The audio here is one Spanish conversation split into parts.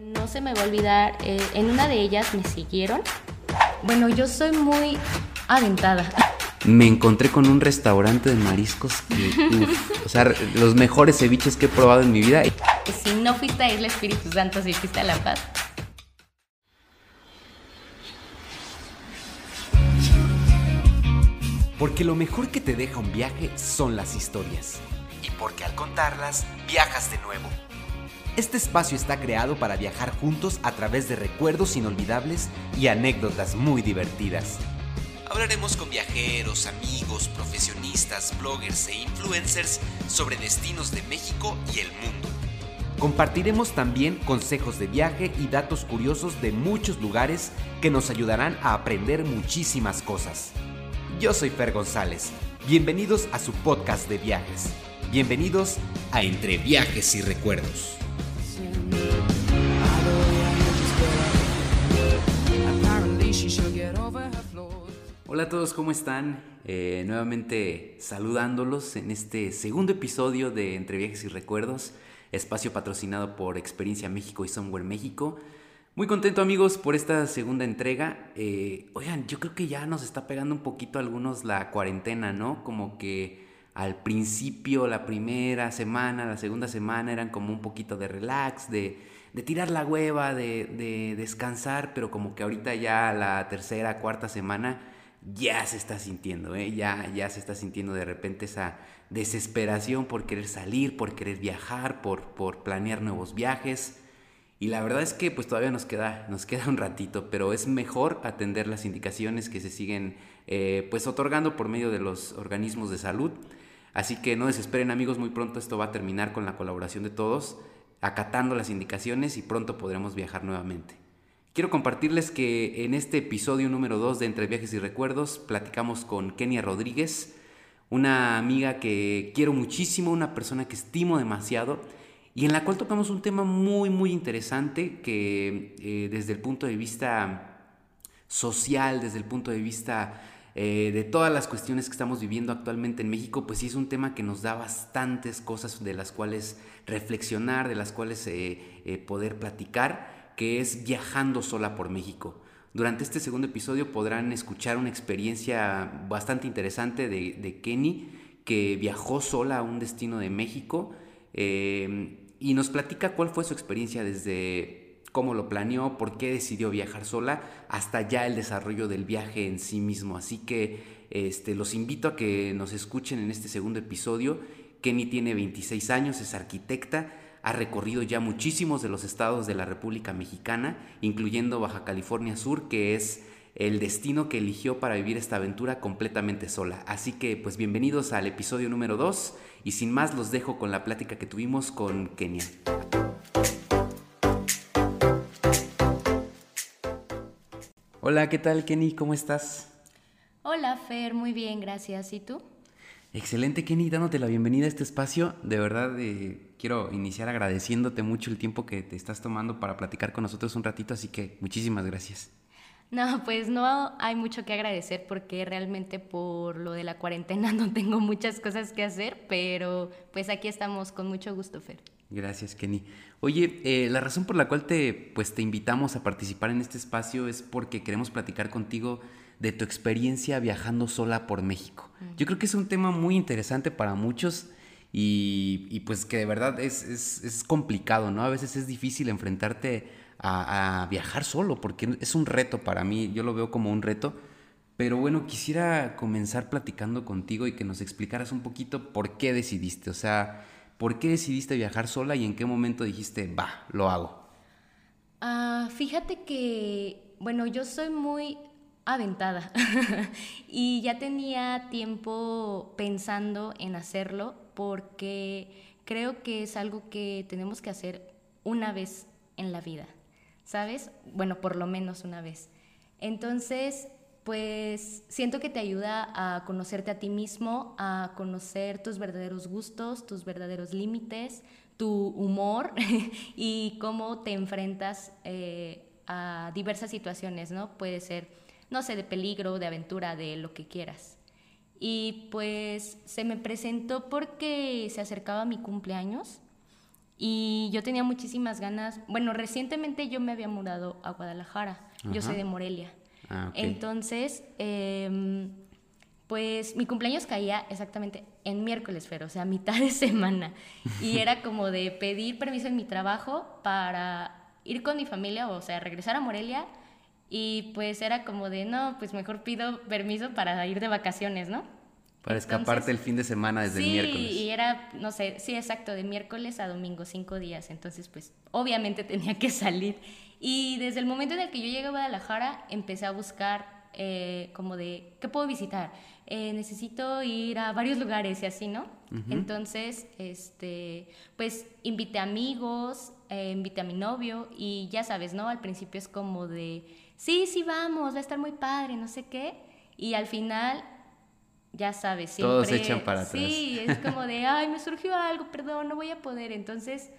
No se me va a olvidar, eh, en una de ellas me siguieron. Bueno, yo soy muy aventada. Me encontré con un restaurante de mariscos que, uf, o sea, los mejores ceviches que he probado en mi vida. Si no fuiste a Isla Espíritu Santo, si fuiste a La Paz. Porque lo mejor que te deja un viaje son las historias. Y porque al contarlas, viajas de nuevo. Este espacio está creado para viajar juntos a través de recuerdos inolvidables y anécdotas muy divertidas. Hablaremos con viajeros, amigos, profesionistas, bloggers e influencers sobre destinos de México y el mundo. Compartiremos también consejos de viaje y datos curiosos de muchos lugares que nos ayudarán a aprender muchísimas cosas. Yo soy Fer González. Bienvenidos a su podcast de viajes. Bienvenidos a Entre Viajes y Recuerdos. Hola a todos, ¿cómo están? Eh, nuevamente saludándolos en este segundo episodio de Entre Viajes y Recuerdos, espacio patrocinado por Experiencia México y Somewhere México. Muy contento amigos por esta segunda entrega. Eh, oigan, yo creo que ya nos está pegando un poquito algunos la cuarentena, ¿no? Como que al principio, la primera semana, la segunda semana eran como un poquito de relax, de, tirar la hueva, de, descansar, pero como que ahorita ya la tercera, cuarta semana ya se está sintiendo, ¿eh? ya, ya se está sintiendo de repente esa desesperación por querer salir, por querer viajar, por, por planear nuevos viajes. Y la verdad es que pues todavía nos queda, nos queda un ratito, pero es mejor atender las indicaciones que se siguen eh, pues otorgando por medio de los organismos de salud. Así que no desesperen amigos, muy pronto esto va a terminar con la colaboración de todos, acatando las indicaciones y pronto podremos viajar nuevamente. Quiero compartirles que en este episodio número 2 de Entre Viajes y Recuerdos platicamos con Kenia Rodríguez, una amiga que quiero muchísimo, una persona que estimo demasiado y en la cual tocamos un tema muy, muy interesante que eh, desde el punto de vista social, desde el punto de vista eh, de todas las cuestiones que estamos viviendo actualmente en México, pues sí es un tema que nos da bastantes cosas de las cuales reflexionar, de las cuales eh, poder platicar, que es viajando sola por México. Durante este segundo episodio podrán escuchar una experiencia bastante interesante de, Kenny, que viajó sola a un destino de México y nos platica cuál fue su experiencia desde cómo lo planeó, por qué decidió viajar sola, hasta ya el desarrollo del viaje en sí mismo. Así que este, los invito a que nos escuchen en este segundo episodio. Kenny tiene 26 años, es arquitecta, ha recorrido ya muchísimos de los estados de la República Mexicana, incluyendo Baja California Sur, que es el destino que eligió para vivir esta aventura completamente sola. Así que pues bienvenidos al episodio número 2 y sin más los dejo con la plática que tuvimos con Kenia. Hola, ¿qué tal Kenny? ¿Cómo estás? Hola Fer, muy bien, gracias. ¿Y tú? Excelente Kenny, dándote la bienvenida a este espacio. De verdad eh, quiero iniciar agradeciéndote mucho el tiempo que te estás tomando para platicar con nosotros un ratito, así que muchísimas gracias. No, pues no hay mucho que agradecer porque realmente por lo de la cuarentena no tengo muchas cosas que hacer, pero pues aquí estamos con mucho gusto, Fer. Gracias, Kenny. Oye, eh, la razón por la cual te, pues, te invitamos a participar en este espacio es porque queremos platicar contigo de tu experiencia viajando sola por México. Yo creo que es un tema muy interesante para muchos y, pues que de verdad es, es, es complicado, ¿no? A veces es difícil enfrentarte a, viajar solo, porque es un reto para mí, yo lo veo como un reto. Pero bueno, quisiera comenzar platicando contigo y que nos explicaras un poquito por qué decidiste, o sea, por qué decidiste viajar sola y en qué momento dijiste, va, lo hago. Ah, fíjate que, bueno, yo soy muy aventada y ya tenía tiempo pensando en hacerlo porque creo que es algo que tenemos que hacer una vez en la vida. ¿sabes? Bueno, por lo menos una vez. Entonces, pues siento que te ayuda a conocerte a ti mismo, a conocer tus verdaderos gustos, tus verdaderos límites, tu humor y cómo te enfrentas eh, a diversas situaciones, ¿no? Puede ser, no sé, de peligro, de aventura, de lo que quieras. Y pues se me presentó porque se acercaba mi cumpleaños Y yo tenía muchísimas ganas. Bueno, recientemente yo me había mudado a Guadalajara. Yo soy de Morelia. Ah, Entonces, em, pues mi cumpleaños caía exactamente en miércoles, pero o sea, mitad de semana. Y era como de pedir permiso en mi trabajo para ir con mi familia, o sea, regresar a Morelia. Y pues era como de, no, pues mejor pido permiso para ir de vacaciones, ¿no? Para escaparte el fin de semana desde el miércoles. Sí, y era, no sé, sí, exacto, de miércoles a domingo, cinco días. Entonces, pues, obviamente tenía que salir. Y desde el momento en el que yo llegué a Guadalajara, empecé a buscar eh, como de, ¿qué puedo visitar? Eh, necesito ir a varios lugares y así, ¿no? Entonces, este, pues invité amigos, eh, invité a mi novio y ya sabes, ¿no? Al principio es como de, sí, sí, vamos, va a estar muy padre, no sé qué. Y al final, ya sabes, siempre... Todos echan para atrás. Sí, es como de, ay, me surgió algo, perdón, no voy a poder. Entonces,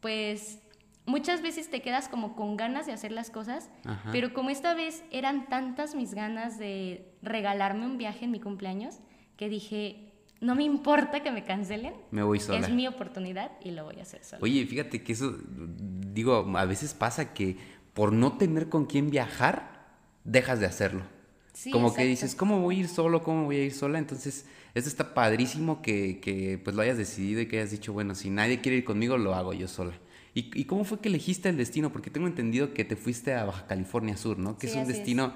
pues muchas veces te quedas como con ganas de hacer las cosas, pero como esta vez eran tantas mis ganas de regalarme un viaje en mi cumpleaños, que dije, no me importa que me cancelen. Me voy sola. Es mi oportunidad y lo voy a hacer sola. Oye, fíjate que eso, digo, a veces pasa que por no tener con quién viajar, dejas de hacerlo. como que dices, ¿cómo voy a ir solo? ¿Cómo voy a ir sola? Entonces, esto está padrísimo que, que pues lo hayas decidido y que hayas dicho, bueno, si nadie quiere ir conmigo, lo hago yo sola. ¿Y, cómo fue que elegiste el destino? Porque tengo entendido que te fuiste a Baja California Sur, ¿no? Que es un destino...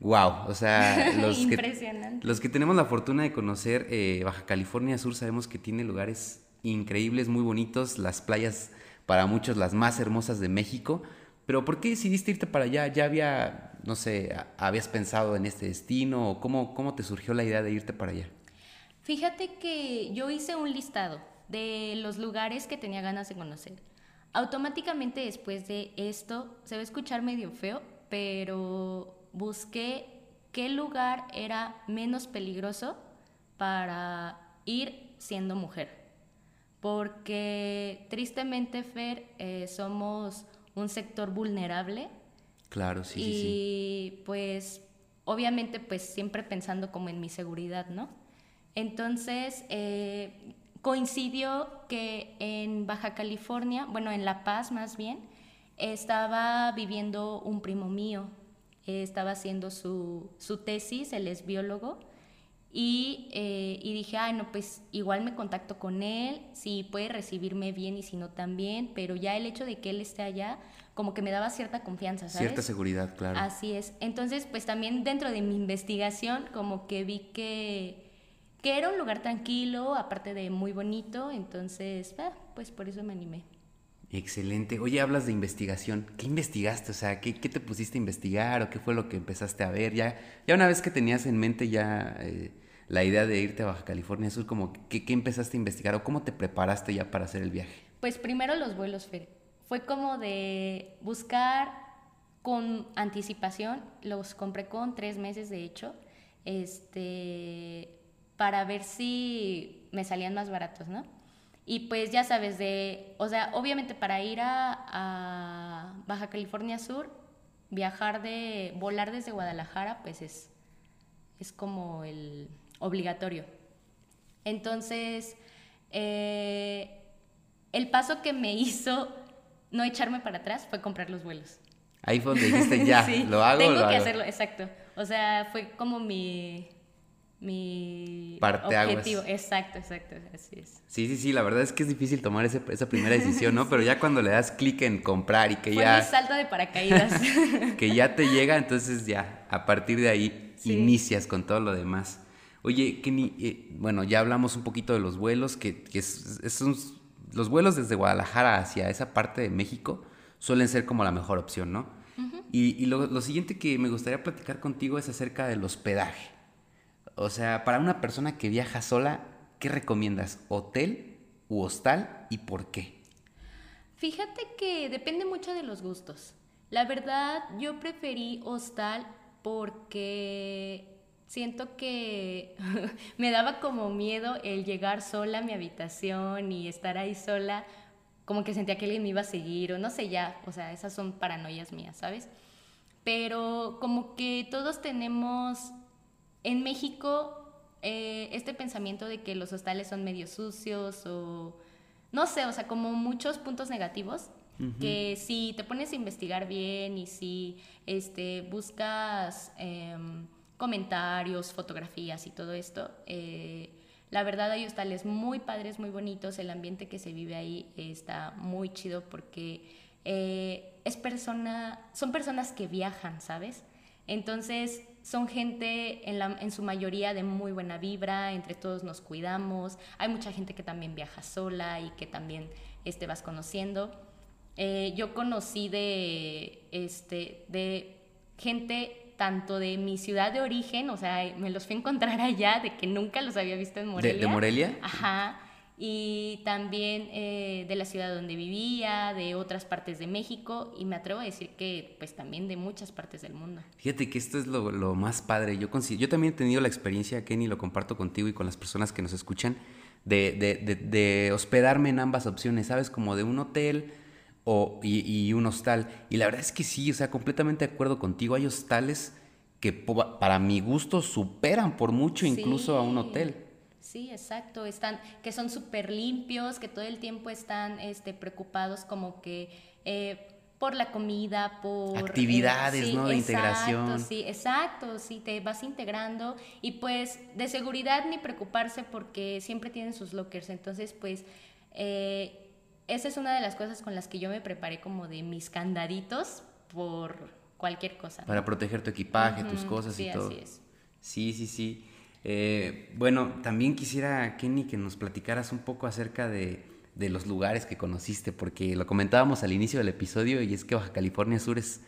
Wow, o sea, los que, los que tenemos la fortuna de conocer eh, Baja California Sur sabemos que tiene lugares increíbles, muy bonitos, las playas para muchos las más hermosas de México. Pero ¿por qué decidiste irte para allá? ¿Ya había, no sé, habías pensado en este destino o cómo, cómo te surgió la idea de irte para allá? Fíjate que yo hice un listado de los lugares que tenía ganas de conocer. Automáticamente después de esto, se va a escuchar medio feo, pero busqué qué lugar era menos peligroso para ir siendo mujer. Porque tristemente, Fer, eh, somos un sector vulnerable. Claro, sí, y, sí, sí. pues, obviamente, pues siempre pensando como en mi seguridad, ¿no? Entonces, eh, coincidió que en Baja California, bueno, en La Paz más bien, estaba viviendo un primo mío, estaba haciendo su, tesis, él es biólogo, y, eh, y, dije, ay, no, pues igual me contacto con él, si puede recibirme bien y si no también, pero ya el hecho de que él esté allá, como que me daba cierta confianza, ¿sabes? Cierta seguridad, claro. Así es. Entonces, pues también dentro de mi investigación, como que vi que que era un lugar tranquilo, aparte de muy bonito, entonces, ah, pues por eso me animé. Excelente. Oye, hablas de investigación. ¿Qué investigaste? O sea, ¿qué, te pusiste a investigar o qué fue lo que empezaste a ver? Ya, ya una vez que tenías en mente ya eh, la idea de irte a Baja California Sur, como, ¿qué, ¿qué, empezaste a investigar o cómo te preparaste ya para hacer el viaje? Pues primero los vuelos, Fer. Fue como de buscar con anticipación, los compré con tres meses de hecho. Este, para ver si me salían más baratos, ¿no? Y pues ya sabes, de, o sea, obviamente para ir a, Baja California Sur, viajar de, volar desde Guadalajara, pues es, es como el obligatorio. Entonces, eh, el paso que me hizo no echarme para atrás fue comprar los vuelos. Ahí fue donde dijiste ya, lo hago. Tengo que hacerlo, exacto. O sea, fue como mi, mi objetivo. Exacto, exacto, así es. Sí, sí, sí, la verdad es que es difícil tomar ese, esa primera decisión, ¿no? Pero ya cuando le das clic en comprar y que Fue ya... Mi salto de paracaídas. que ya te llega, entonces ya, a partir de ahí inicias con todo lo demás. Oye, Kenny, eh, bueno, ya hablamos un poquito de los vuelos, que, que son, los vuelos desde Guadalajara hacia esa parte de México suelen ser como la mejor opción, ¿no? Y, y lo, lo siguiente que me gustaría platicar contigo es acerca del hospedaje. O sea, para una persona que viaja sola, ¿qué recomiendas? ¿Hotel u hostal y por qué? Fíjate que depende mucho de los gustos. La verdad, yo preferí hostal porque siento que me daba como miedo el llegar sola a mi habitación y estar ahí sola, como que sentía que alguien me iba a seguir o no sé ya, o sea, esas son paranoias mías, ¿sabes? Pero como que todos tenemos en México, eh, este pensamiento de que los hostales son medio sucios o no sé, o sea, como muchos puntos negativos que si te pones a investigar bien y si este, buscas em, comentarios, fotografías y todo esto, eh, la verdad hay hostales muy padres, muy bonitos, el ambiente que se vive ahí está muy chido porque eh, es persona, son personas que viajan, ¿sabes? Entonces son gente en, la, en, su mayoría de muy buena vibra, entre todos nos cuidamos, hay mucha gente que también viaja sola y que también este, vas conociendo. Eh, yo conocí de, este, de gente tanto de mi ciudad de origen, o sea, me los fui a encontrar allá, de que nunca los había visto en Morelia. ¿De, Morelia? Ajá. Y también eh, de la ciudad donde vivía, de otras partes de México, y me atrevo a decir que pues también de muchas partes del mundo. Fíjate que esto es lo, lo más padre. Yo, yo también he tenido la experiencia, Kenny, lo comparto contigo y con las personas que nos escuchan, de, de, de hospedarme en ambas opciones, ¿sabes? Como de un hotel o, y, un hostal. Y la verdad es que sí, o sea, completamente de acuerdo contigo. Hay hostales que para mi gusto superan por mucho incluso a un hotel. Sí, exacto. Están, que son súper limpios, que todo el tiempo están este, preocupados como que eh, por la comida, por... Actividades, ¿no? De integración. Sí, exacto, sí, te vas integrando y pues de seguridad ni preocuparse porque siempre tienen sus lockers. Entonces, pues... Eh, esa es una de las cosas con las que yo me preparé como de mis candaditos por cualquier cosa. Para proteger tu equipaje, tus cosas y todo. Así es. Sí, sí, sí. Eh, bueno, también quisiera, Kenny, que nos platicaras un poco acerca de, los lugares que conociste, porque lo comentábamos al inicio del episodio y es que Baja California Sur es,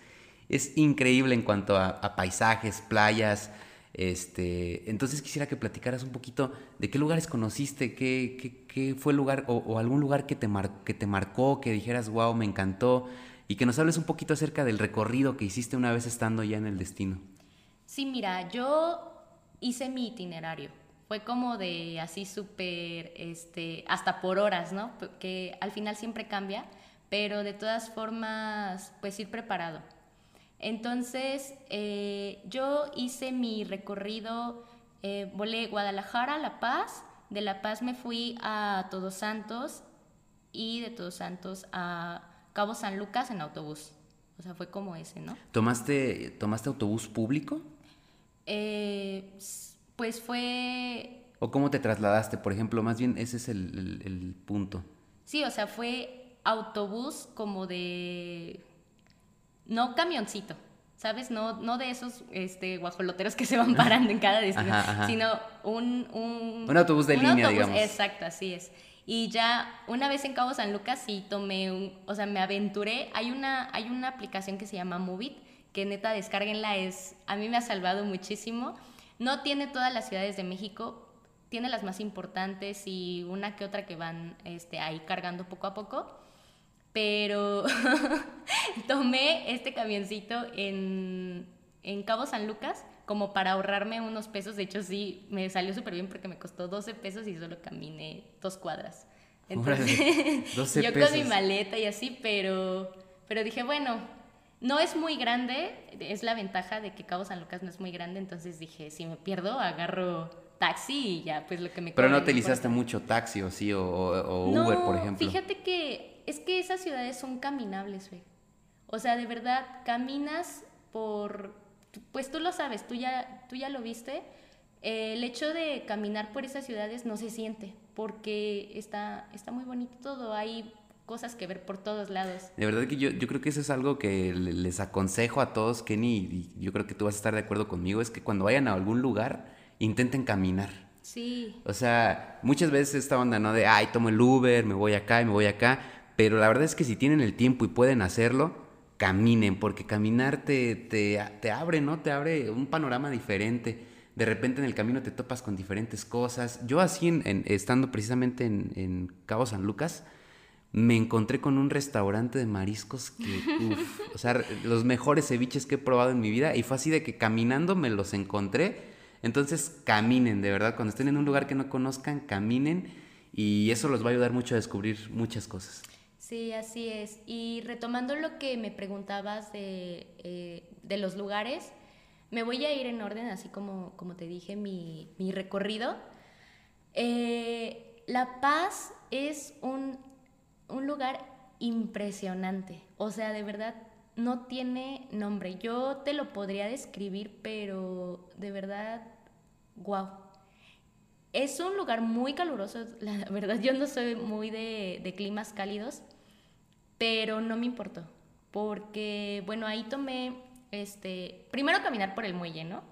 es increíble en cuanto a paisajes, playas, este, entonces quisiera que platicaras un poquito de qué lugares conociste, qué, fue el lugar o, algún lugar que te, que te marcó, que dijeras, wow, me encantó, y que nos hables un poquito acerca del recorrido que hiciste una vez estando ya en el destino. Sí, mira, yo hice mi itinerario. Fue como de así súper, este, hasta por horas, ¿no? Que al final siempre cambia, pero de todas formas, pues ir preparado. Entonces, eh, yo hice mi recorrido, eh, volé Guadalajara, La Paz, de La Paz me fui a Todos Santos y de Todos Santos a Cabo San Lucas en autobús. O sea, fue como ese, ¿no? ¿Tomaste, ¿tomaste autobús público? Eh, pues fue... ¿O cómo te trasladaste? Por ejemplo, más bien ese es el, el punto. Sí, o sea, fue autobús como de no camioncito, ¿sabes? No, no de esos este, guajoloteros que se van parando en cada destino, sino un, un, autobús de línea, digamos. Exacto, así es. Y ya una vez en Cabo San Lucas sí tomé un, o sea, me aventuré. Hay una, hay una aplicación que se llama Movit, que neta descárguenla, es, a mí me ha salvado muchísimo. No tiene todas las ciudades de México, tiene las más importantes y una que otra que van este, ahí cargando poco a poco pero tomé este camioncito en, Cabo San Lucas como para ahorrarme unos pesos. De hecho, sí, me salió súper bien porque me costó 12 pesos y solo caminé dos cuadras. Entonces, yo con mi maleta y así, pero, pero dije, bueno, no es muy grande, es la ventaja de que Cabo San Lucas no es muy grande, entonces dije, si me pierdo, agarro taxi y ya, pues lo que me... Pero no utilizaste mucho taxi o sí, o, Uber, por ejemplo. Fíjate que es que esas ciudades son caminables, güey. O sea, de verdad, caminas por, pues tú lo sabes, tú ya, tú ya lo viste. el hecho de caminar por esas ciudades no se siente, porque está, está muy bonito todo, hay cosas que ver por todos lados. De verdad que yo, yo creo que eso es algo que les aconsejo a todos, Kenny, y yo creo que tú vas a estar de acuerdo conmigo, es que cuando vayan a algún lugar, intenten caminar. Sí. O sea, muchas veces esta onda, ¿no? De, ay, tomo el Uber, me voy acá y me voy acá pero la verdad es que si tienen el tiempo y pueden hacerlo, caminen, porque caminar te, te, abre, ¿no? Te abre un panorama diferente. De repente en el camino te topas con diferentes cosas. Yo así, en, estando precisamente en, Cabo San Lucas, me encontré con un restaurante de mariscos que, uf, o sea, los mejores ceviches que he probado en mi vida y fue así de que caminando me los encontré. Entonces caminen, de verdad, cuando estén en un lugar que no conozcan, caminen y eso los va a ayudar mucho a descubrir muchas cosas. Sí, así es. Y retomando lo que me preguntabas de, eh, de los lugares, me voy a ir en orden, así como, como te dije, mi, mi recorrido. Eh, la Paz es un un lugar impresionante. O sea, de verdad, no tiene nombre. Yo te lo podría describir, pero de verdad, wow. Es un lugar muy caluroso, la verdad yo no soy muy de, de climas cálidos, pero no me importó, porque bueno, ahí tomé, este, primero caminar por el muelle, ¿no?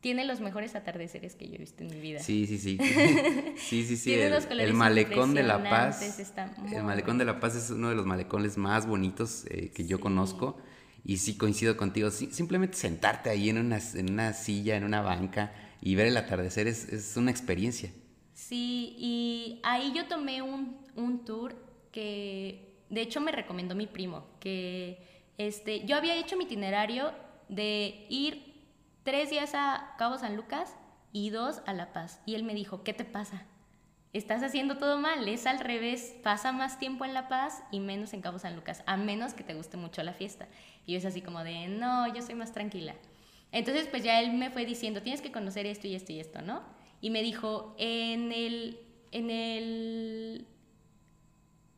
Tiene los mejores atardeceres que yo he visto en mi vida. Sí, sí, sí. Sí, sí, sí. el, el, malecón de La Paz. El malecón de La Paz es uno de los malecones más bonitos eh, que yo conozco. Y sí coincido contigo. simplemente sentarte ahí en una, en una silla, en una banca y ver el atardecer es, es una experiencia. Sí, y ahí yo tomé un, un tour que de hecho me recomendó mi primo, que este, yo había hecho mi itinerario de ir tres días a Cabo San Lucas y dos a La Paz. Y él me dijo, ¿qué te pasa? Estás haciendo todo mal, es al revés, pasa más tiempo en La Paz y menos en Cabo San Lucas, a menos que te guste mucho la fiesta. Y yo es así como de, no, yo soy más tranquila. Entonces, pues ya él me fue diciendo, tienes que conocer esto y esto y esto, ¿no? Y me dijo, en el, en el,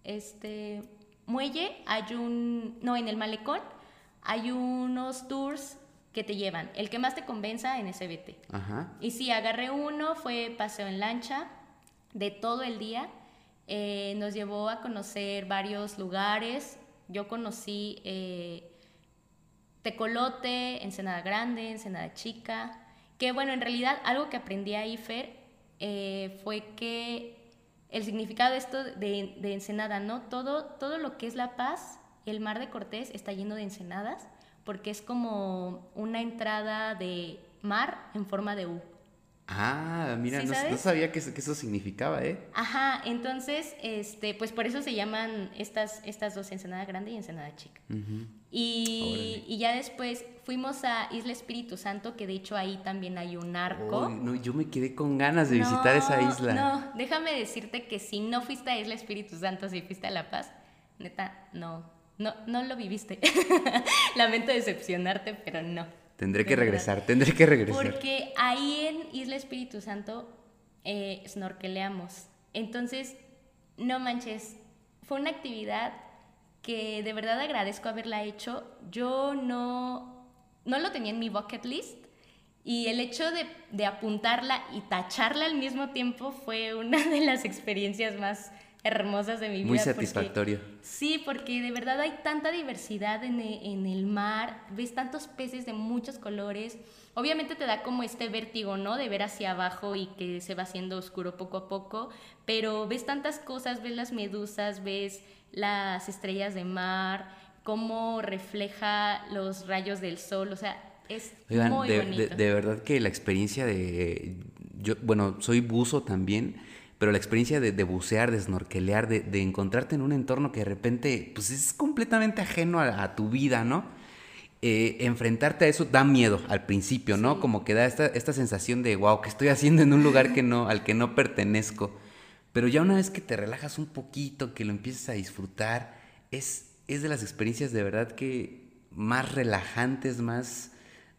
este, muelle hay un, no, en el malecón hay unos tours que te llevan. El que más te convenza en ese vete. Y sí, agarré uno, fue paseo en lancha de todo el día. Eh, nos llevó a conocer varios lugares. Yo conocí eh, Tecolote, Ensenada Grande, Ensenada Chica. Que bueno, en realidad algo que aprendí ahí, Fer, eh, fue que el significado de esto de, de Ensenada, ¿no? Todo, todo lo que es La Paz, el mar de Cortés está lleno de ensenadas porque es como una entrada de mar en forma de U. Ah, mira, no, sabía que eso, significaba, ¿eh? Ajá, entonces, este, pues por eso se llaman estas, estas dos, Ensenada Grande y Ensenada Chica. Y, y, ya después fuimos a Isla Espíritu Santo, que de hecho ahí también hay un arco. no, yo me quedé con ganas de visitar esa isla. No, déjame decirte que si no fuiste a Isla Espíritu Santo, si fuiste a La Paz, neta, no, no, no lo viviste. Lamento decepcionarte, pero no. Tendré que regresar, tendré que regresar. Porque ahí en Isla Espíritu Santo eh, snorkeleamos. Entonces, no manches, fue una actividad que de verdad agradezco haberla hecho. Yo no, no lo tenía en mi bucket list y el hecho de, de apuntarla y tacharla al mismo tiempo fue una de las experiencias más hermosas de mi vida. Muy satisfactorio. sí, porque de verdad hay tanta diversidad en el, en el, mar, ves tantos peces de muchos colores. Obviamente te da como este vértigo, ¿no? De ver hacia abajo y que se va haciendo oscuro poco a poco, pero ves tantas cosas, ves las medusas, ves las estrellas de mar, cómo refleja los rayos del sol, o sea, es muy de, bonito. de verdad que la experiencia de... Yo, bueno, soy buzo también pero la experiencia de, bucear, de snorkelear, de, encontrarte en un entorno que de repente pues es completamente ajeno a, tu vida, ¿no? Eh, enfrentarte a eso da miedo al principio, ¿no? Como que da esta, esta, sensación de, wow, ¿qué estoy haciendo en un lugar que no, al que no pertenezco? Pero ya una vez que te relajas un poquito, que lo empiezas a disfrutar, es, es de las experiencias de verdad que más relajantes, más...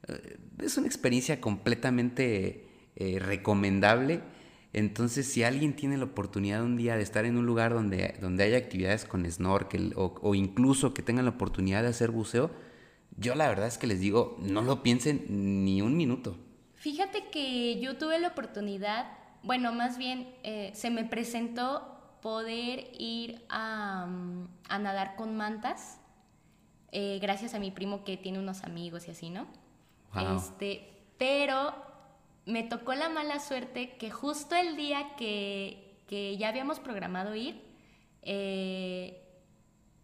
Eh, es una experiencia completamente eh, recomendable entonces, si alguien tiene la oportunidad un día de estar en un lugar donde, donde haya actividades con snorkel o, incluso que tengan la oportunidad de hacer buceo, yo la verdad es que les digo, no lo piensen ni un minuto. Fíjate que yo tuve la oportunidad, bueno, más bien eh, se me presentó poder ir a, nadar con mantas, eh, gracias a mi primo que tiene unos amigos y así, ¿no? Este, pero me tocó la mala suerte que justo el día que, ya habíamos programado ir, eh,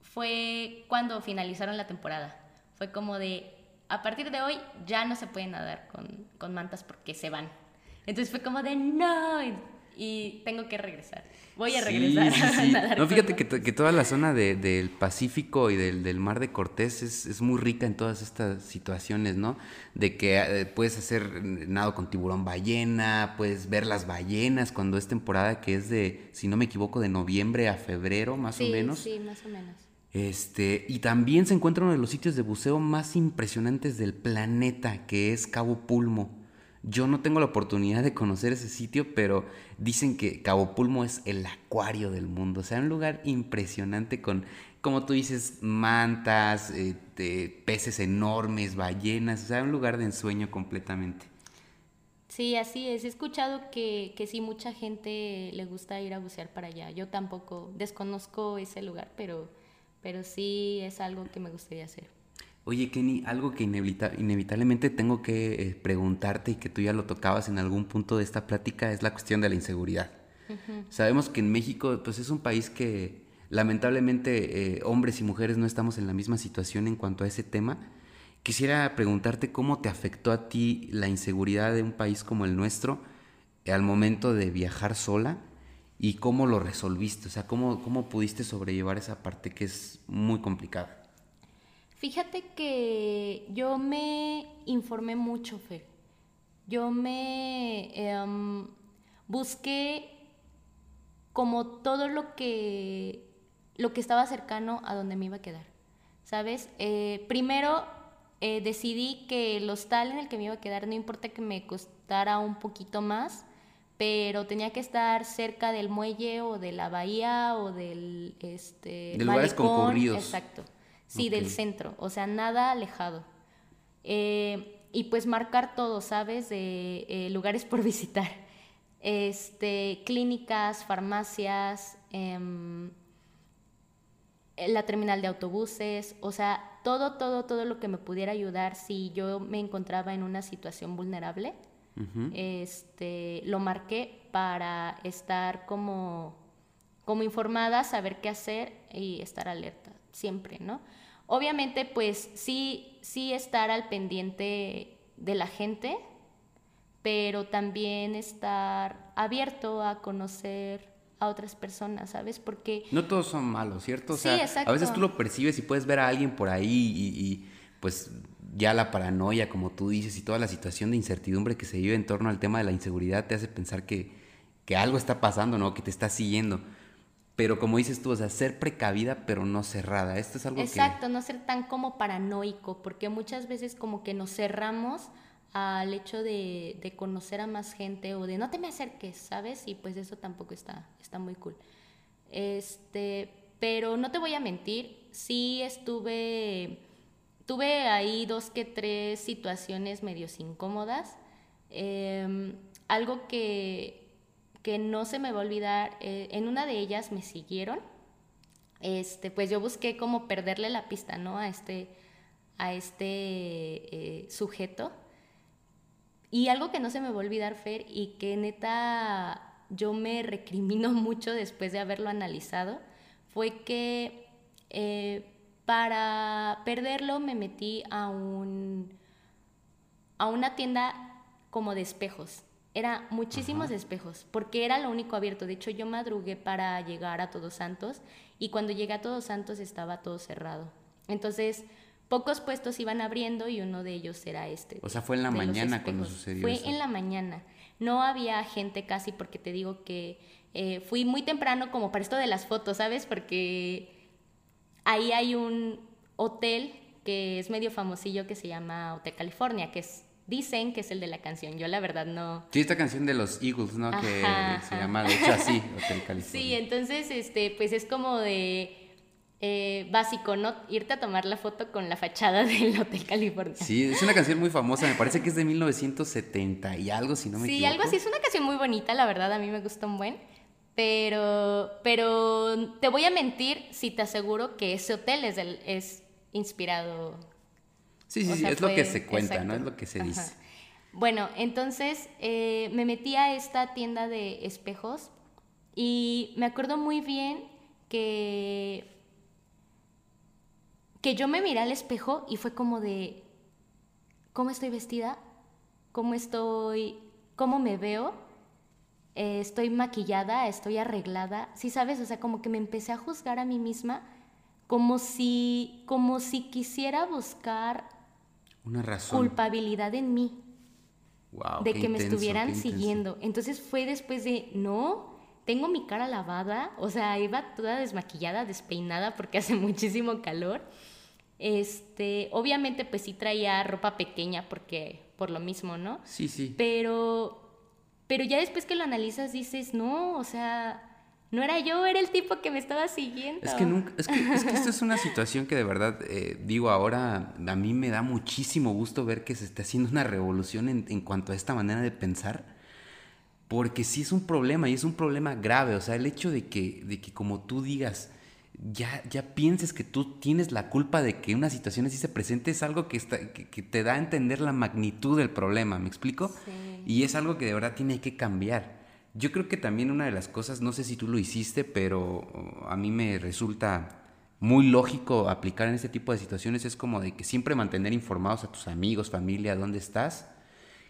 fue cuando finalizaron la temporada. Fue como de, a partir de hoy ya no se puede nadar con, con mantas porque se van. Entonces fue como de, no, y tengo que regresar. Voy a regresar a No, fíjate que, que, toda la zona del Pacífico y del, del, Mar de Cortés es, es, muy rica en todas estas situaciones, ¿no? De que eh, puedes hacer nado con tiburón ballena, puedes ver las ballenas cuando es temporada que es de, si no me equivoco, de noviembre a febrero, más o menos. Sí, más o menos. Este, y también se encuentra uno de los sitios de buceo más impresionantes del planeta, que es Cabo Pulmo. Yo no tengo la oportunidad de conocer ese sitio, pero dicen que Cabo Pulmo es el acuario del mundo. O sea, un lugar impresionante con, como tú dices, mantas, eh, peces enormes, ballenas. O sea, un lugar de ensueño completamente. Sí, así es. He escuchado que, que sí, mucha gente le gusta ir a bucear para allá. Yo tampoco desconozco ese lugar, pero, pero sí es algo que me gustaría hacer. Oye, Kenny, algo que inevitablemente tengo que eh, preguntarte y que tú ya lo tocabas en algún punto de esta plática es la cuestión de la inseguridad. Sabemos que en México pues es un país que lamentablemente eh, hombres y mujeres no estamos en la misma situación en cuanto a ese tema. Quisiera preguntarte cómo te afectó a ti la inseguridad de un país como el nuestro al momento de viajar sola y cómo lo resolviste, o sea, cómo, cómo pudiste sobrellevar esa parte que es muy complicada. Fíjate que yo me informé mucho, Fer. Yo me em, busqué como todo lo que, lo que estaba cercano a donde me iba a quedar. ¿Sabes? Eh, primero eh, decidí que el hostal en el que me iba a quedar, no importa que me costara un poquito más, pero tenía que estar cerca del muelle o de la bahía o del este de lugares concurridos. Exacto. Sí, del centro, o sea, nada alejado. Eh, y pues marcar todo, ¿sabes? De eh, lugares por visitar. Este, clínicas, farmacias, em, la terminal de autobuses, o sea, todo, todo, todo lo que me pudiera ayudar si yo me encontraba en una situación vulnerable, este, lo marqué para estar como, como informada, saber qué hacer y estar alerta siempre, ¿no? Obviamente, pues sí, sí estar al pendiente de la gente, pero también estar abierto a conocer a otras personas, ¿sabes? Porque... No todos son malos, ¿cierto? O sea, a veces tú lo percibes y puedes ver a alguien por ahí y, pues ya la paranoia, como tú dices, y toda la situación de incertidumbre que se vive en torno al tema de la inseguridad te hace pensar que, que algo está pasando, ¿no? Que te está siguiendo pero como dices tú, o sea, ser precavida pero no cerrada. Esto es algo Exacto, no ser tan como paranoico, porque muchas veces como que nos cerramos al hecho de, de, conocer a más gente o de no te me acerques, ¿sabes? Y pues eso tampoco está, está muy cool. Este, pero no te voy a mentir, sí estuve, tuve ahí dos que tres situaciones medios incómodas. Em, algo que que no se me va a olvidar, eh, en una de ellas me siguieron, este, pues yo busqué como perderle la pista, ¿no? A este, a este eh, sujeto. Y algo que no se me va a olvidar, Fer, y que neta yo me recrimino mucho después de haberlo analizado, fue que eh, para perderlo me metí a un a una tienda como de espejos era muchísimos espejos, porque era lo único abierto. De hecho, yo madrugué para llegar a Todos Santos y cuando llegué a Todos Santos estaba todo cerrado. Entonces, pocos puestos iban abriendo y uno de ellos era este. O sea, fue en la mañana cuando sucedió Fue en la mañana. No había gente casi porque te digo que eh, fui muy temprano como para esto de las fotos, ¿sabes? Porque ahí hay un hotel que es medio famosillo que se llama Hotel California, que es Dicen que es el de la canción, yo la verdad no. Sí, esta canción de los Eagles, ¿no? que se llama, de hecho, así, Hotel California. Sí, entonces, este, pues es como de eh, básico, ¿no? Irte a tomar la foto con la fachada del Hotel California. Sí, es una canción muy famosa, me parece que es de 1970 y algo, si no me equivoco. Sí, algo así, es una canción muy bonita, la verdad, a mí me gusta un buen. Pero, pero te voy a mentir si te aseguro que ese hotel es, es inspirado Sí, sí, sí, es lo que se cuenta, ¿no? Es lo que se dice. Bueno, entonces eh, me metí a esta tienda de espejos y me acuerdo muy bien que, que yo me miré al espejo y fue como de, ¿cómo estoy vestida? ¿Cómo estoy? ¿Cómo me veo? Eh, estoy maquillada, estoy arreglada, sí sabes, o sea, como que me empecé a juzgar a mí misma como si, como si quisiera buscar una razón. culpabilidad en mí. de que me estuvieran siguiendo. Entonces fue después de, no, tengo mi cara lavada, o sea, iba toda desmaquillada, despeinada porque hace muchísimo calor. Este, obviamente pues sí traía ropa pequeña porque por lo mismo, ¿no? Sí, sí. Pero, pero ya después que lo analizas dices, no, o sea, no era yo, era el tipo que me estaba siguiendo. Es que nunca, es que, es que esta es una situación que de verdad, eh, digo, ahora a mí me da muchísimo gusto ver que se está haciendo una revolución en, en cuanto a esta manera de pensar. Porque sí es un problema y es un problema grave. O sea, el hecho de que, de que como tú digas, ya, ya pienses que tú tienes la culpa de que una situación así se presente es algo que, está, que, te da a entender la magnitud del problema, ¿me explico? Y es algo que de verdad tiene que cambiar. Yo creo que también una de las cosas, no sé si tú lo hiciste, pero uh, a mí me resulta muy lógico aplicar en este tipo de situaciones, es como de que siempre mantener informados a tus amigos, familia, dónde estás.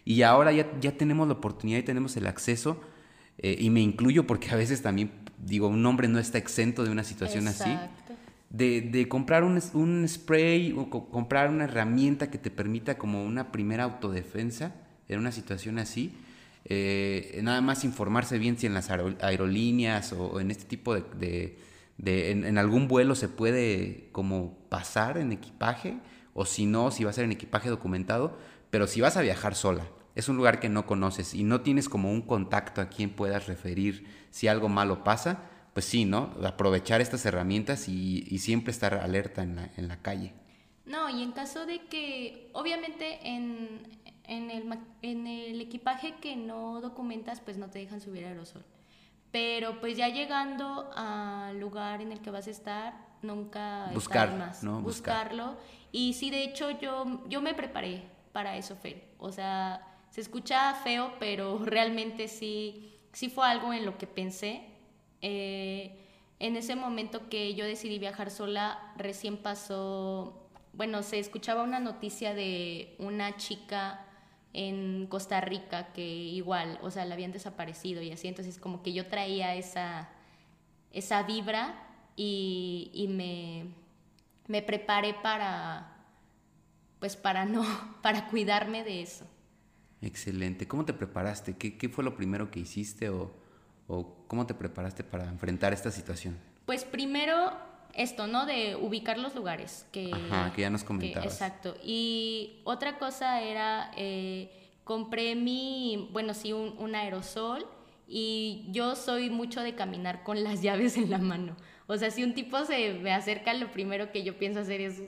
Y ahora ya, ya tenemos la oportunidad y tenemos el acceso, eh, y me incluyo porque a veces también digo, un hombre no está exento de una situación así. De, de, comprar un, un, spray o comprar una herramienta que te permita como una primera autodefensa en una situación así. Eh, nada más informarse bien si en las aerolíneas o, en este tipo de... de, en, en, algún vuelo se puede como pasar en equipaje o si no, si va a ser en equipaje documentado, pero si vas a viajar sola, es un lugar que no conoces y no tienes como un contacto a quien puedas referir si algo malo pasa, pues sí, ¿no? Aprovechar estas herramientas y, siempre estar alerta en la, en la, calle. No, y en caso de que, obviamente en, en, el, en el equipaje que no documentas, pues no te dejan subir aerosol. Pero pues ya llegando al lugar en el que vas a estar, nunca buscar más, ¿no? buscarlo. Y sí, de hecho yo, yo me preparé para eso, Fer. O sea, se escucha feo, pero realmente sí, sí fue algo en lo que pensé. Eh, en ese momento que yo decidí viajar sola, recién pasó, bueno, se escuchaba una noticia de una chica en Costa Rica que igual, o sea, la habían desaparecido y así, entonces como que yo traía esa, esa vibra y, y me, me preparé para, pues para no, para cuidarme de eso. Excelente. ¿Cómo te preparaste? ¿Qué, qué fue lo primero que hiciste o, o, cómo te preparaste para enfrentar esta situación? Pues primero esto, ¿no? De ubicar los lugares. Que, Ajá, que ya nos comentabas. exacto. Y otra cosa era, eh, compré mi, bueno, sí, un, un aerosol y yo soy mucho de caminar con las llaves en la mano. O sea, si un tipo se me acerca, lo primero que yo pienso hacer es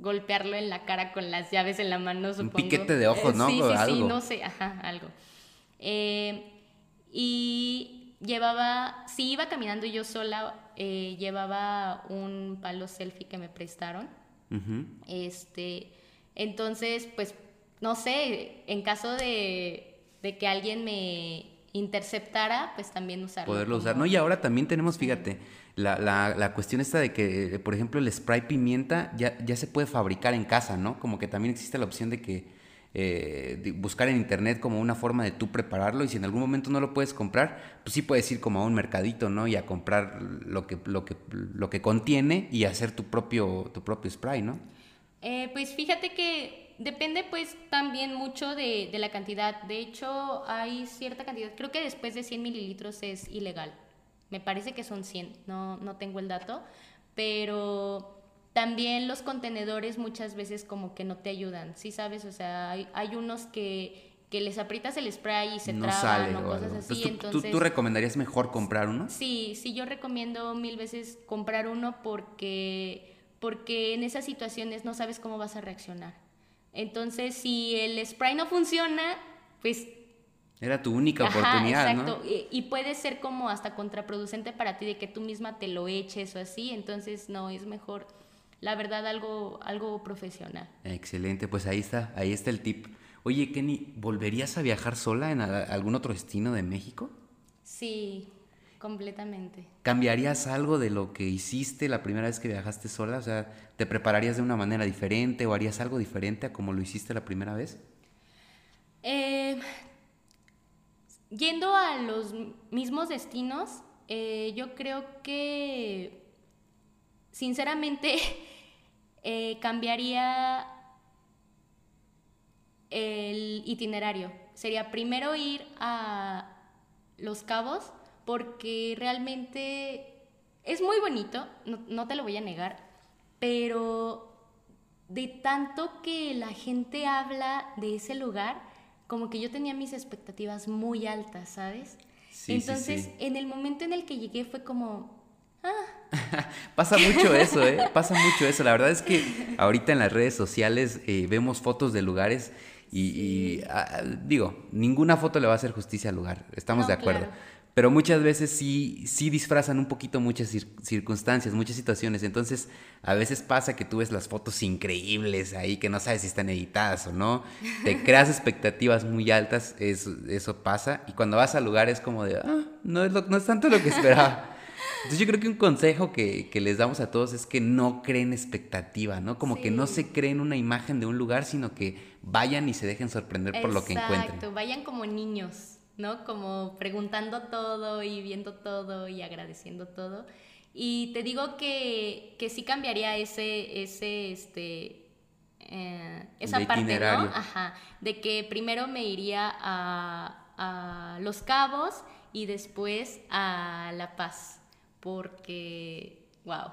golpearlo en la cara con las llaves en la mano, supongo. Un piquete de ojos, ¿no? Sí, sí, sí, no sé, ajá, algo. Eh, y llevaba, sí iba caminando yo sola, eh, llevaba un palo selfie que me prestaron. Este, entonces, pues, no sé, en caso de, de que alguien me interceptara, pues también usarlo. Poderlo usar, ¿no? Y ahora también tenemos, fíjate, la, la, cuestión esta de que, por ejemplo, el spray pimienta ya, ya se puede fabricar en casa, ¿no? Como que también existe la opción de que eh, buscar en internet como una forma de tú prepararlo y si en algún momento no lo puedes comprar, pues sí puedes ir como a un mercadito, ¿no? Y a comprar lo que, lo que, lo que contiene y hacer tu propio, tu propio spray, ¿no? Eh, pues fíjate que depende pues también mucho de, de, la cantidad. De hecho, hay cierta cantidad, creo que después de 100 mililitros es ilegal. Me parece que son 100, no, no tengo el dato, pero también los contenedores muchas veces como que no te ayudan, ¿sí sabes? O sea, hay, hay unos que, que, les aprietas el spray y se no traban o cosas así. Entonces, ¿tú, ¿tú, recomendarías mejor comprar uno? Sí, sí, yo recomiendo mil veces comprar uno porque, porque en esas situaciones no sabes cómo vas a reaccionar. Entonces, si el spray no funciona, pues era tu única oportunidad, exacto. Y, puede ser como hasta contraproducente para ti de que tú misma te lo eches o así, entonces no, es mejor, la verdad, algo, algo profesional. Excelente, pues ahí está, ahí está el tip. Oye, Kenny, ¿volverías a viajar sola en algún otro destino de México? Sí, completamente. ¿Cambiarías algo de lo que hiciste la primera vez que viajaste sola? O sea, ¿te prepararías de una manera diferente o harías algo diferente a como lo hiciste la primera vez? Eh, Yendo a los mismos destinos, eh, yo creo que sinceramente eh, cambiaría el itinerario. Sería primero ir a Los Cabos porque realmente es muy bonito, no, no te lo voy a negar, pero de tanto que la gente habla de ese lugar, como que yo tenía mis expectativas muy altas, ¿sabes? Sí, Entonces, sí, sí. en el momento en el que llegué fue como, ah. Pasa mucho eso, ¿eh? Pasa mucho eso. La verdad es que ahorita en las redes sociales eh, vemos fotos de lugares y, ah, digo, ninguna foto le va a hacer justicia al lugar, estamos de acuerdo. Pero muchas veces sí, sí disfrazan un poquito muchas circunstancias, muchas situaciones. Entonces, a veces pasa que tú ves las fotos increíbles ahí, que no sabes si están editadas o no. Te creas expectativas muy altas, eso, eso pasa. Y cuando vas al lugar es como de, ah, no es, no es tanto lo que esperaba. Entonces yo creo que un consejo que, que, les damos a todos es que no creen expectativa, ¿no? Como que no se creen una imagen de un lugar, sino que vayan y se dejen sorprender por lo que encuentren. Exacto, vayan como niños. ¿No? Como preguntando todo y viendo todo y agradeciendo todo. Y te digo que, que sí cambiaría ese, ese, este, eh, esa parte, ¿no? Ajá, de que primero me iría a, a Los Cabos y después a La Paz, porque wow.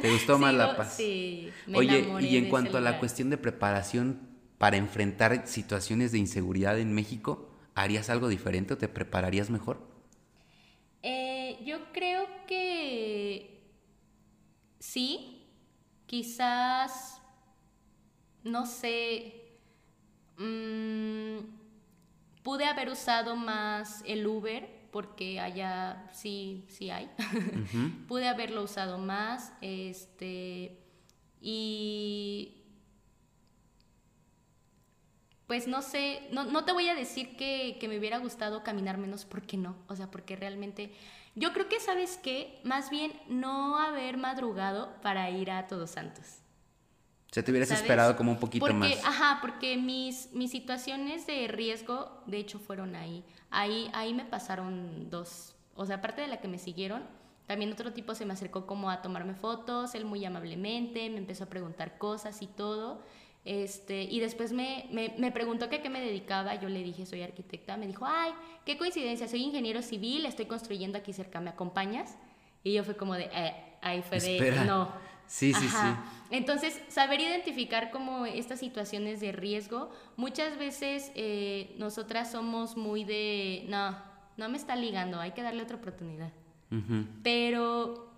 ¿Te gustó más La Paz? Sí, me Oye, y en cuanto a la cuestión de preparación para enfrentar situaciones de inseguridad en México, ¿harías algo diferente o te prepararías mejor? Eh, yo creo que sí, quizás, no sé, mm, pude haber usado más el Uber porque allá sí, sí hay. pude haberlo usado más, este, y pues no sé, no, no te voy a decir que, me hubiera gustado caminar menos, porque no, o sea, porque realmente, yo creo que, ¿sabes qué? Más bien no haber madrugado para ir a Todos Santos. O sea, te hubieras esperado como un poquito más. Ajá, porque mis, mis situaciones de riesgo, de hecho, fueron ahí. Ahí, ahí me pasaron dos. O sea, aparte de la que me siguieron, también otro tipo se me acercó como a tomarme fotos, él muy amablemente, me empezó a preguntar cosas y todo. Este, y después me, me, preguntó que a qué me dedicaba, yo le dije soy arquitecta, me dijo, ay, qué coincidencia, soy ingeniero civil, estoy construyendo aquí cerca, ¿me acompañas? Y yo fue como de, eh, ahí fue de, no. Sí, sí, sí. Entonces, saber identificar como estas situaciones de riesgo, muchas veces eh, nosotras somos muy de, no, no me está ligando, hay que darle otra oportunidad. Pero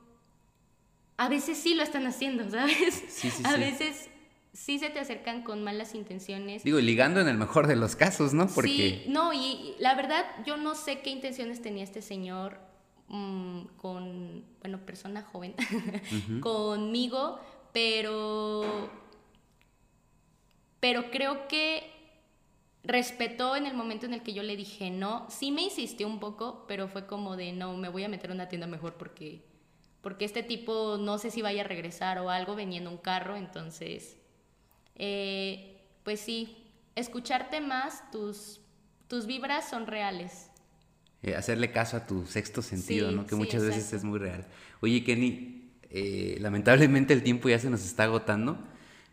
a veces sí lo están haciendo, ¿sabes? Sí, sí, a veces sí se te acercan con malas intenciones. Digo, ligando en el mejor de los casos, ¿no? Porque... Sí, no, y la verdad yo no sé qué intenciones tenía este señor mm, con, bueno, persona joven, conmigo, pero, pero creo que respetó en el momento en el que yo le dije no. Sí me insistió un poco, pero fue como de no, me voy a meter a una tienda mejor porque, porque este tipo no sé si vaya a regresar o algo, venía en un carro, entonces eh, pues sí, escucharte más, tus, tus vibras son reales. Eh, hacerle caso a tu sexto sentido, ¿no? Que muchas veces es muy real. Oye, Kenny, eh, lamentablemente el tiempo ya se nos está agotando,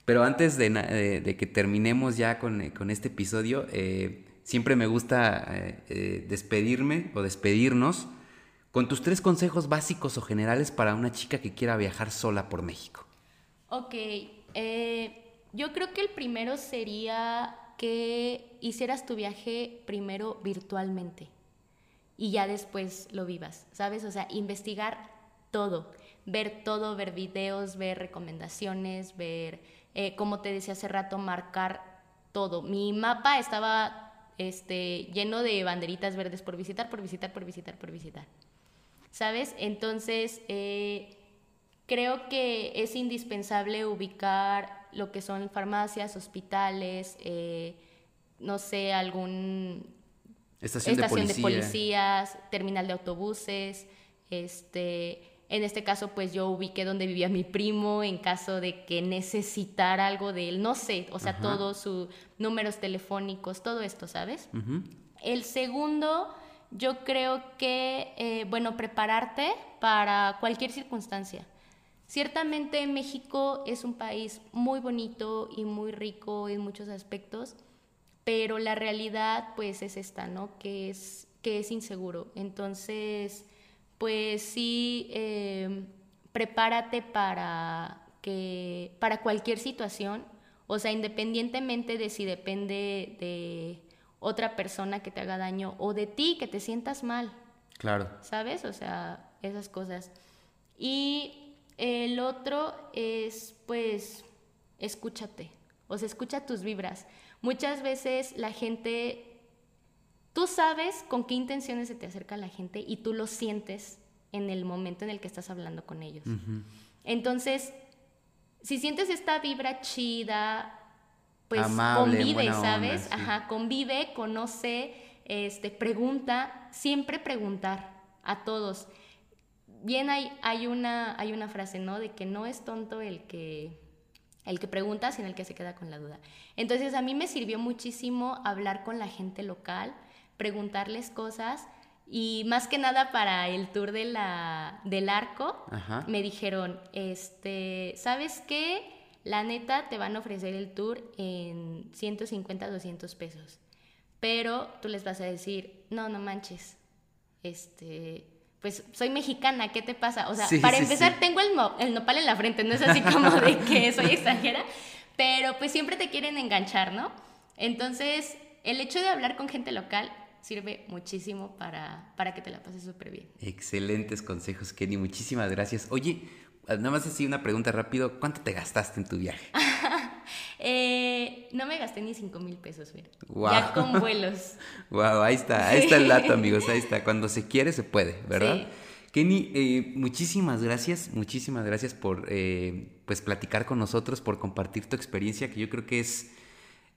pero antes de, que terminemos ya con, este episodio, siempre me gusta despedirme o despedirnos con tus tres consejos básicos o generales para una chica que quiera viajar sola por México. Ok, eh, yo creo que el primero sería que hicieras tu viaje primero virtualmente y ya después lo vivas, ¿sabes? O sea, investigar todo, ver todo, ver videos, ver recomendaciones, ver, eh, como te decía hace rato, marcar todo. Mi mapa estaba este, lleno de banderitas verdes por visitar, por visitar, por visitar, por visitar. ¿Sabes? Entonces, eh, creo que es indispensable ubicar lo que son farmacias, hospitales, eh, no sé, algún estación, de, policías, terminal de autobuses, este, en este caso, pues yo ubiqué donde vivía mi primo en caso de que necesitara algo de él, no sé, o sea, todos sus números telefónicos, todo esto, ¿sabes? El segundo, yo creo que, eh, bueno, prepararte para cualquier circunstancia. Ciertamente México es un país muy bonito y muy rico en muchos aspectos, pero la realidad pues es esta, ¿no? Que es, que es inseguro. Entonces, pues sí, em, prepárate para que para cualquier situación, o sea, independientemente de si depende de otra persona que te haga daño o de ti que te sientas mal. Claro. ¿Sabes? O sea, esas cosas. Y el otro es, pues, escúchate. O sea, escucha tus vibras. Muchas veces la gente, tú sabes con qué intenciones se te acerca la gente y tú lo sientes en el momento en el que estás hablando con ellos. Entonces, si sientes esta vibra chida, pues convive, ¿sabes? Ajá, convive, conoce, este, pregunta, siempre preguntar a todos. Bien hay, hay, una, hay una frase, ¿no? De que no es tonto el que, el que pregunta, sino el que se queda con la duda. Entonces a mí me sirvió muchísimo hablar con la gente local, preguntarles cosas y más que nada para el tour de la, del arco, me dijeron, este, ¿sabes qué? La neta te van a ofrecer el tour en 150, 200 pesos. Pero tú les vas a decir, no, no manches. Este, pues soy mexicana, ¿qué te pasa? O sea, para empezar, tengo el, el nopal en la frente, no es así como de que soy extranjera, pero pues siempre te quieren enganchar, ¿no? Entonces, el hecho de hablar con gente local sirve muchísimo para, para que te la pases súper bien. Excelentes consejos, Kenny. Muchísimas gracias. Oye, nada más así una pregunta rápido. ¿Cuánto te gastaste en tu viaje? eh, no me gasté ni 5 mil pesos, mira. Ya con vuelos. wow, ahí está, ahí está el dato, amigos. Ahí está. Cuando se quiere, se puede, ¿verdad? Kenny, eh, muchísimas gracias, muchísimas gracias por eh, pues platicar con nosotros, por compartir tu experiencia, que yo creo que es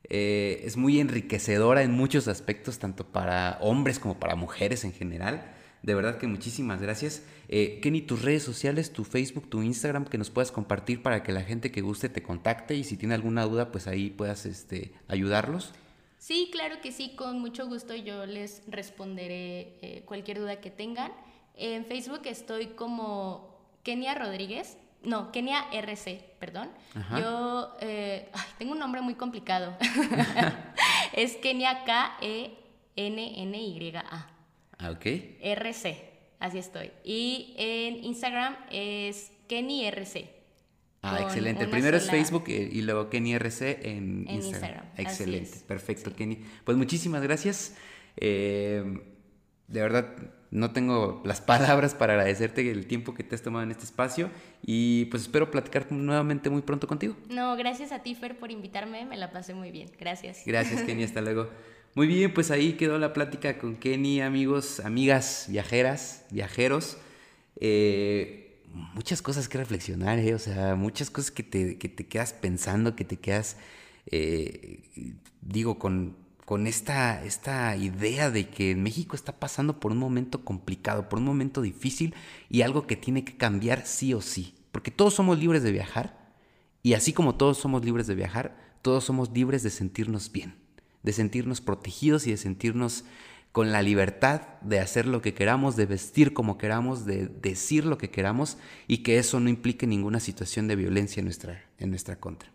eh, es muy enriquecedora en muchos aspectos, tanto para hombres como para mujeres en general. De verdad que muchísimas gracias. Eh, Kenny, tus redes sociales, tu Facebook, tu Instagram, que nos puedas compartir para que la gente que guste te contacte y si tiene alguna duda, pues ahí puedas este, ayudarlos. Sí, claro que sí, con mucho gusto yo les responderé eh, cualquier duda que tengan. En Facebook estoy como Kenia Rodríguez, no, Kenia RC, perdón. Yo eh, tengo un nombre muy complicado. es Kenia K-E-N-N-Y-A. Ah, ok. RC, así estoy. Y en Instagram es Kenny RC. Ah, excelente. Primero es Facebook eh, y luego Kenny RC en, Instagram. Excelente, perfecto, Kenny. Pues muchísimas gracias. Eh, de verdad, no tengo las palabras para agradecerte el tiempo que te has tomado en este espacio y pues espero platicar nuevamente muy pronto contigo. No, gracias a ti, Fer, por invitarme, me la pasé muy bien. Gracias. Gracias, Kenny, hasta luego. Muy bien, pues ahí quedó la plática con Kenny, amigos, amigas, viajeras, viajeros. Eh, muchas cosas que reflexionar, ¿eh? o sea, muchas cosas que te, que te quedas pensando, que te quedas, eh, digo, con con esta, esta idea de que México está pasando por un momento complicado, por un momento difícil y algo que tiene que cambiar sí o sí. Porque todos somos libres de viajar y así como todos somos libres de viajar, todos somos libres de sentirnos bien, de sentirnos protegidos y de sentirnos con la libertad de hacer lo que queramos, de vestir como queramos, de decir lo que queramos y que eso no implique ninguna situación de violencia en nuestra, en nuestra contra.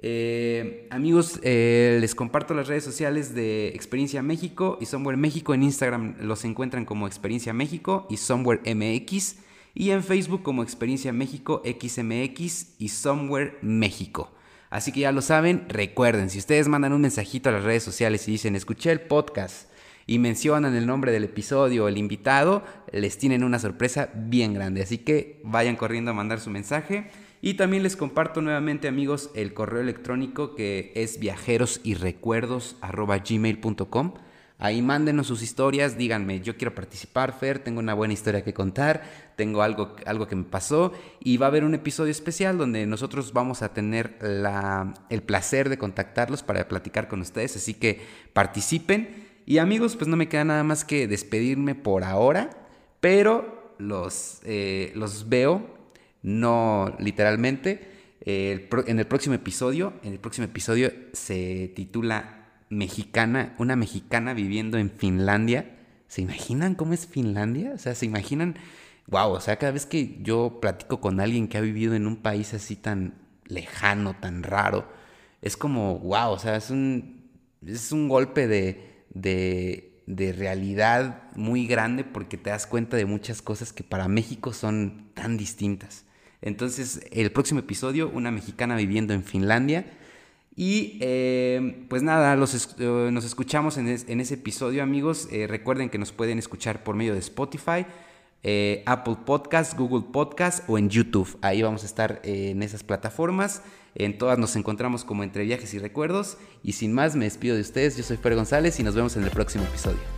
Eh, amigos, eh, les comparto las redes sociales de Experiencia México y Somewhere México. En Instagram los encuentran como Experiencia México y Somewhere MX. Y en Facebook como Experiencia México XMX y Somewhere México. Así que ya lo saben, recuerden, si ustedes mandan un mensajito a las redes sociales y dicen, escuché el podcast y mencionan el nombre del episodio o el invitado, les tienen una sorpresa bien grande. Así que vayan corriendo a mandar su mensaje. Y también les comparto nuevamente amigos el correo electrónico que es viajerosyrecuerdos.gmail.com. Ahí mándenos sus historias, díganme, yo quiero participar, Fer, tengo una buena historia que contar, tengo algo, algo que me pasó y va a haber un episodio especial donde nosotros vamos a tener la, el placer de contactarlos para platicar con ustedes, así que participen. Y amigos, pues no me queda nada más que despedirme por ahora, pero los, eh, los veo no literalmente. en el próximo episodio, en el próximo episodio se titula Mexicana, una mexicana viviendo en Finlandia. ¿Se imaginan cómo es Finlandia? O sea, se imaginan, wow, o sea, cada vez que yo platico con alguien que ha vivido en un país así tan lejano, tan raro, es como, wow, o sea, es un, es un golpe de, de, de realidad muy grande porque te das cuenta de muchas cosas que para México son tan distintas. Entonces, el próximo episodio, una mexicana viviendo en Finlandia. Y eh, pues nada, eh, nos escuchamos en, ese episodio, amigos. Eh, recuerden que nos pueden escuchar por medio de Spotify, Apple Podcast, Google Podcast o en YouTube. Ahí vamos a estar en esas plataformas. En todas nos encontramos como entre viajes y recuerdos. Y sin más, me despido de ustedes. Yo soy Fer González y nos vemos en el próximo episodio.